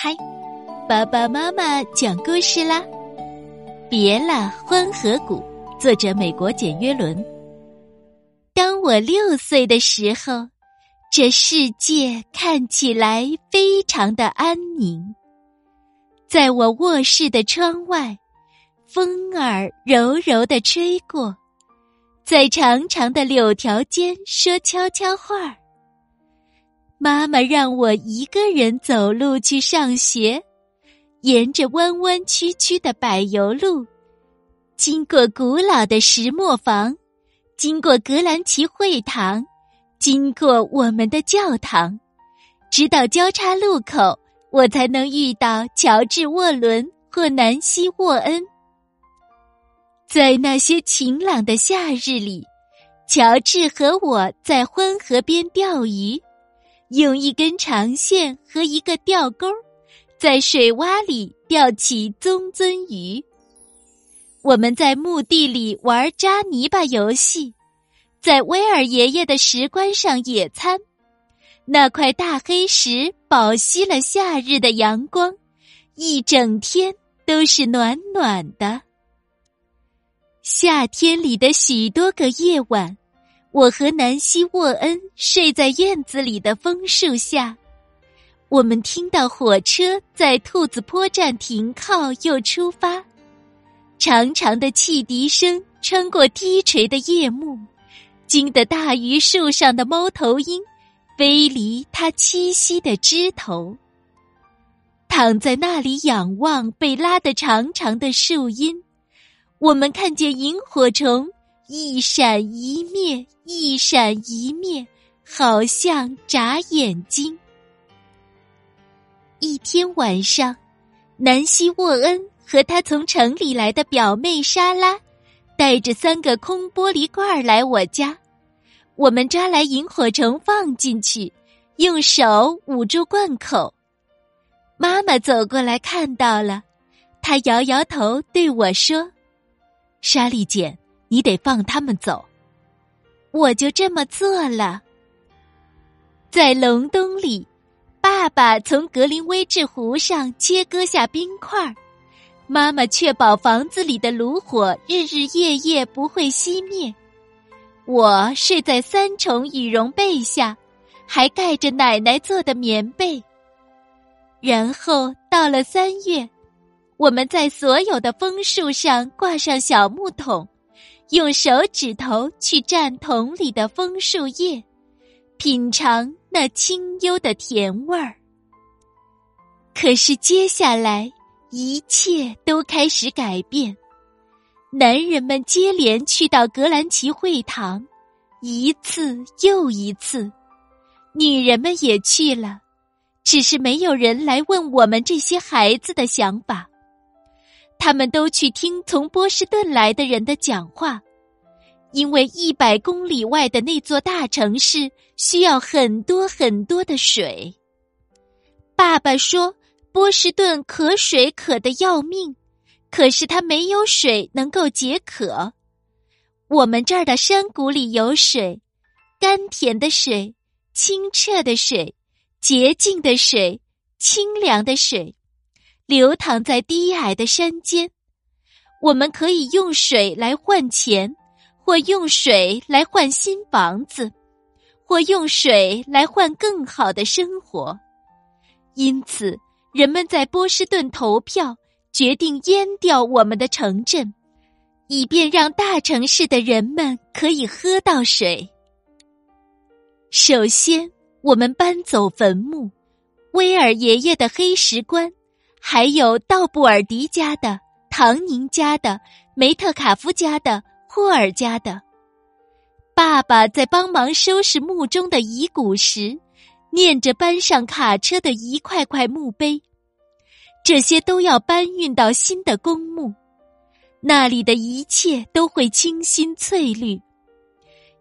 嗨，爸爸妈妈讲故事啦！别了，欢河谷，作者美国简约伦。当我六岁的时候，这世界看起来非常的安宁。在我卧室的窗外，风儿柔柔的吹过，在长长的柳条间说悄悄话儿。妈妈让我一个人走路去上学，沿着弯弯曲曲的柏油路，经过古老的石磨坊，经过格兰奇会堂，经过我们的教堂，直到交叉路口，我才能遇到乔治·沃伦或南希·沃恩。在那些晴朗的夏日里，乔治和我在欢河边钓鱼。用一根长线和一个钓钩，在水洼里钓起棕鳟鱼。我们在墓地里玩扎泥巴游戏，在威尔爷爷的石棺上野餐。那块大黑石饱吸了夏日的阳光，一整天都是暖暖的。夏天里的许多个夜晚。我和南希·沃恩睡在院子里的枫树下，我们听到火车在兔子坡站停靠又出发，长长的汽笛声穿过低垂的夜幕，惊得大榆树上的猫头鹰飞离它栖息的枝头，躺在那里仰望被拉得长长的树荫，我们看见萤火虫。一闪一灭，一闪一灭，好像眨眼睛。一天晚上，南希·沃恩和他从城里来的表妹莎拉，带着三个空玻璃罐来我家。我们抓来萤火虫放进去，用手捂住罐口。妈妈走过来看到了，她摇摇头对我说：“莎莉姐。”你得放他们走，我就这么做了。在隆冬里，爸爸从格林威治湖上切割下冰块，妈妈确保房子里的炉火日日夜夜不会熄灭。我睡在三重羽绒被下，还盖着奶奶做的棉被。然后到了三月，我们在所有的枫树上挂上小木桶。用手指头去蘸桶里的枫树叶，品尝那清幽的甜味儿。可是接下来一切都开始改变，男人们接连去到格兰奇会堂，一次又一次；女人们也去了，只是没有人来问我们这些孩子的想法。他们都去听从波士顿来的人的讲话，因为一百公里外的那座大城市需要很多很多的水。爸爸说，波士顿渴水渴的要命，可是它没有水能够解渴。我们这儿的山谷里有水，甘甜的水，清澈的水，洁净的水，清凉的水。流淌在低矮的山间，我们可以用水来换钱，或用水来换新房子，或用水来换更好的生活。因此，人们在波士顿投票，决定淹掉我们的城镇，以便让大城市的人们可以喝到水。首先，我们搬走坟墓，威尔爷爷的黑石棺。还有道布尔迪家的、唐宁家的、梅特卡夫家的、霍尔家的。爸爸在帮忙收拾墓中的遗骨时，念着搬上卡车的一块块墓碑。这些都要搬运到新的公墓，那里的一切都会清新翠绿。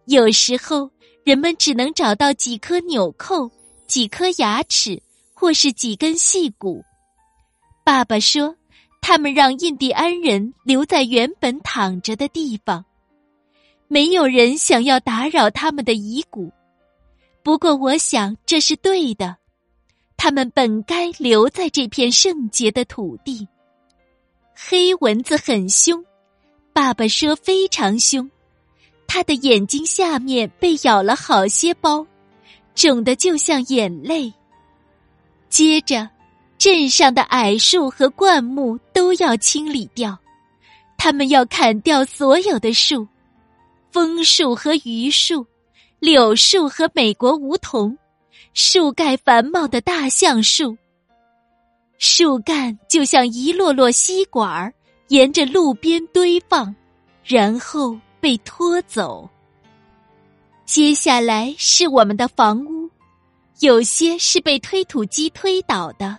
有时候，人们只能找到几颗纽扣、几颗牙齿，或是几根细骨。爸爸说：“他们让印第安人留在原本躺着的地方，没有人想要打扰他们的遗骨。不过，我想这是对的。他们本该留在这片圣洁的土地。黑蚊子很凶，爸爸说非常凶，他的眼睛下面被咬了好些包，肿的就像眼泪。接着，镇上的矮树和灌木都要清理掉，他们要砍掉所有的树，枫树和榆树，柳树和美国梧桐，树盖繁茂的大橡树。树干就像一摞摞吸管儿，沿着路边堆放，然后被拖走。接下来是我们的房屋，有些是被推土机推倒的。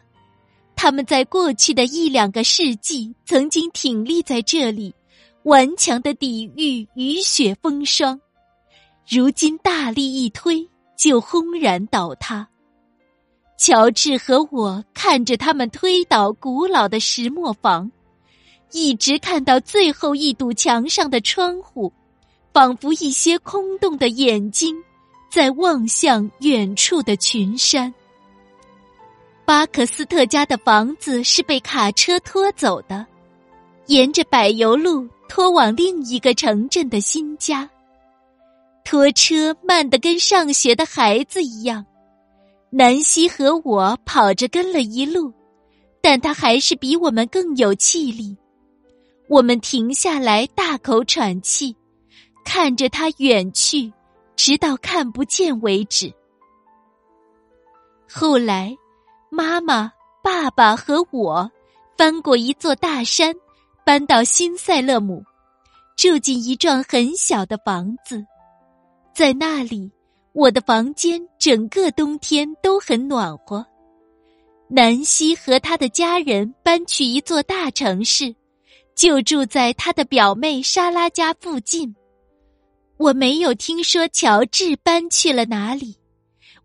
他们在过去的一两个世纪曾经挺立在这里，顽强的抵御雨雪风霜，如今大力一推，就轰然倒塌。乔治和我看着他们推倒古老的石磨房，一直看到最后一堵墙上的窗户，仿佛一些空洞的眼睛，在望向远处的群山。巴克斯特家的房子是被卡车拖走的，沿着柏油路拖往另一个城镇的新家。拖车慢得跟上学的孩子一样。南希和我跑着跟了一路，但他还是比我们更有气力。我们停下来，大口喘气，看着他远去，直到看不见为止。后来，妈妈、爸爸和我翻过一座大山，搬到新塞勒姆，住进一幢很小的房子，在那里。我的房间整个冬天都很暖和。南希和他的家人搬去一座大城市，就住在他的表妹莎拉家附近。我没有听说乔治搬去了哪里，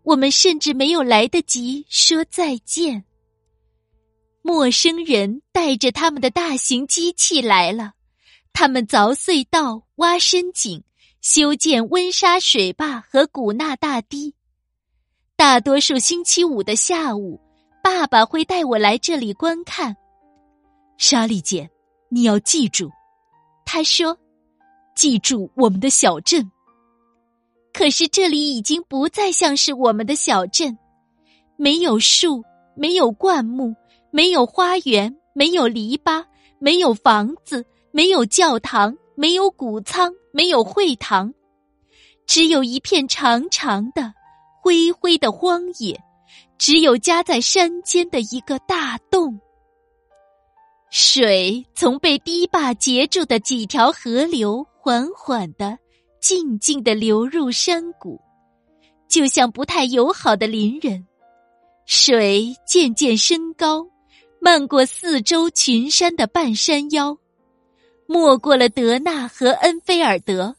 我们甚至没有来得及说再见。陌生人带着他们的大型机器来了，他们凿隧道、挖深井。修建温莎水坝和古纳大堤。大多数星期五的下午，爸爸会带我来这里观看。莎莉姐，你要记住，他说：“记住我们的小镇。”可是这里已经不再像是我们的小镇，没有树，没有灌木，没有花园，没有篱笆，没有房子，没有教堂。没有谷仓，没有会堂，只有一片长长的、灰灰的荒野，只有夹在山间的一个大洞。水从被堤坝截住的几条河流缓缓的、静静的流入山谷，就像不太友好的邻人。水渐渐升高，漫过四周群山的半山腰。没过了德纳和恩菲尔德，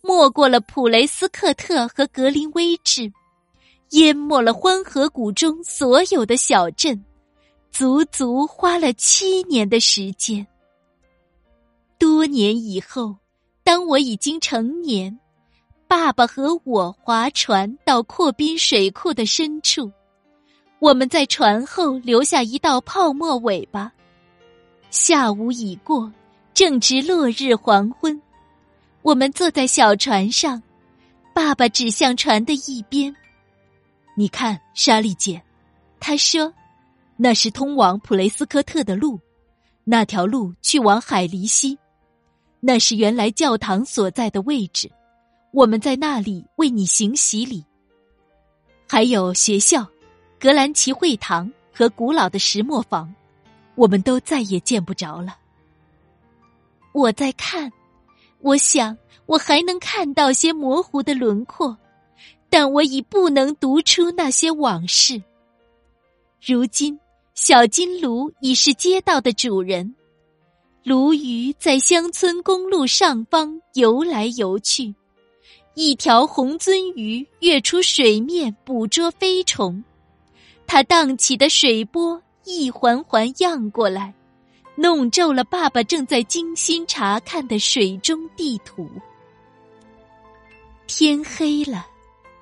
没过了普雷斯克特和格林威治，淹没了欢河谷中所有的小镇，足足花了七年的时间。多年以后，当我已经成年，爸爸和我划船到阔滨水库的深处，我们在船后留下一道泡沫尾巴。下午已过。正值落日黄昏，我们坐在小船上，爸爸指向船的一边。你看，莎莉姐，他说：“那是通往普雷斯科特的路，那条路去往海狸溪，那是原来教堂所在的位置。我们在那里为你行洗礼。还有学校、格兰奇会堂和古老的石磨坊，我们都再也见不着了。”我在看，我想我还能看到些模糊的轮廓，但我已不能读出那些往事。如今，小金炉已是街道的主人，鲈鱼在乡村公路上方游来游去，一条红鳟鱼跃出水面捕捉飞虫，它荡起的水波一环环漾过来。弄皱了爸爸正在精心查看的水中地图。天黑了，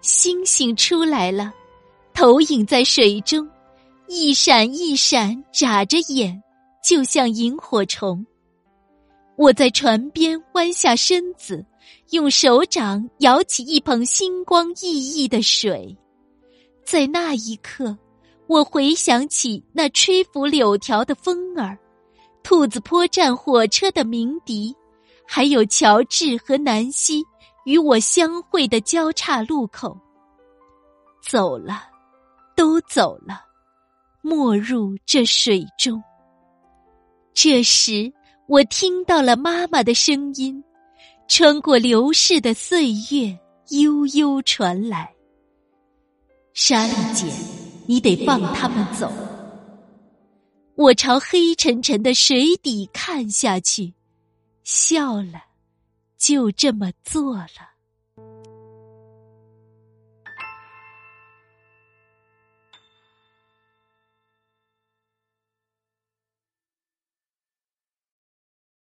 星星出来了，投影在水中，一闪一闪，眨着眼，就像萤火虫。我在船边弯下身子，用手掌舀起一捧星光熠熠的水。在那一刻，我回想起那吹拂柳条的风儿，兔子坡站火车的鸣笛，还有乔治和南希与我相会的交叉路口。走了，都走了，没入这水中。这时。我听到了妈妈的声音，穿过流逝的岁月，悠悠传来。莎莉姐，你得放他们走。我朝黑沉沉的水底看下去，笑了，就这么做了。